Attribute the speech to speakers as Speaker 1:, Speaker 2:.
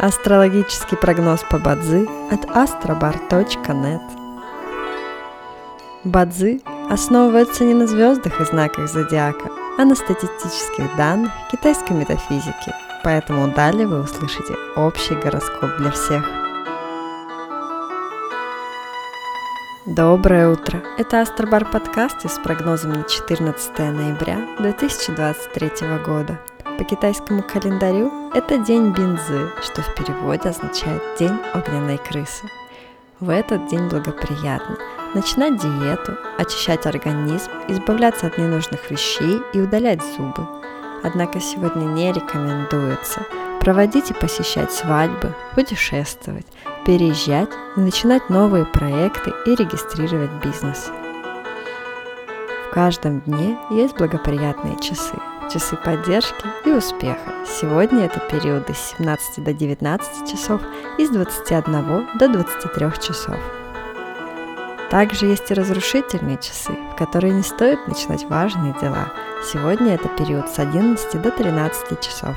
Speaker 1: Астрологический прогноз по Бадзи от astrobar.net Бадзи основывается не на звездах и знаках зодиака, а на статистических данных китайской метафизики, поэтому далее вы услышите общий гороскоп для всех. Доброе утро! Это Астробар подкаст с прогнозом на 14 ноября 2023 года – по китайскому календарю это день бинзы, что в переводе означает день огненной крысы. В этот день благоприятно начинать диету, очищать организм, избавляться от ненужных вещей и удалять зубы. Однако сегодня не рекомендуется проводить и посещать свадьбы, путешествовать, переезжать, начинать новые проекты и регистрировать бизнес. Каждом дне есть благоприятные часы – часы поддержки и успеха. Сегодня это периоды с 17 до 19 часов и с 21 до 23 часов. Также есть и разрушительные часы, в которые не стоит начинать важные дела. Сегодня это период с 11 до 13 часов.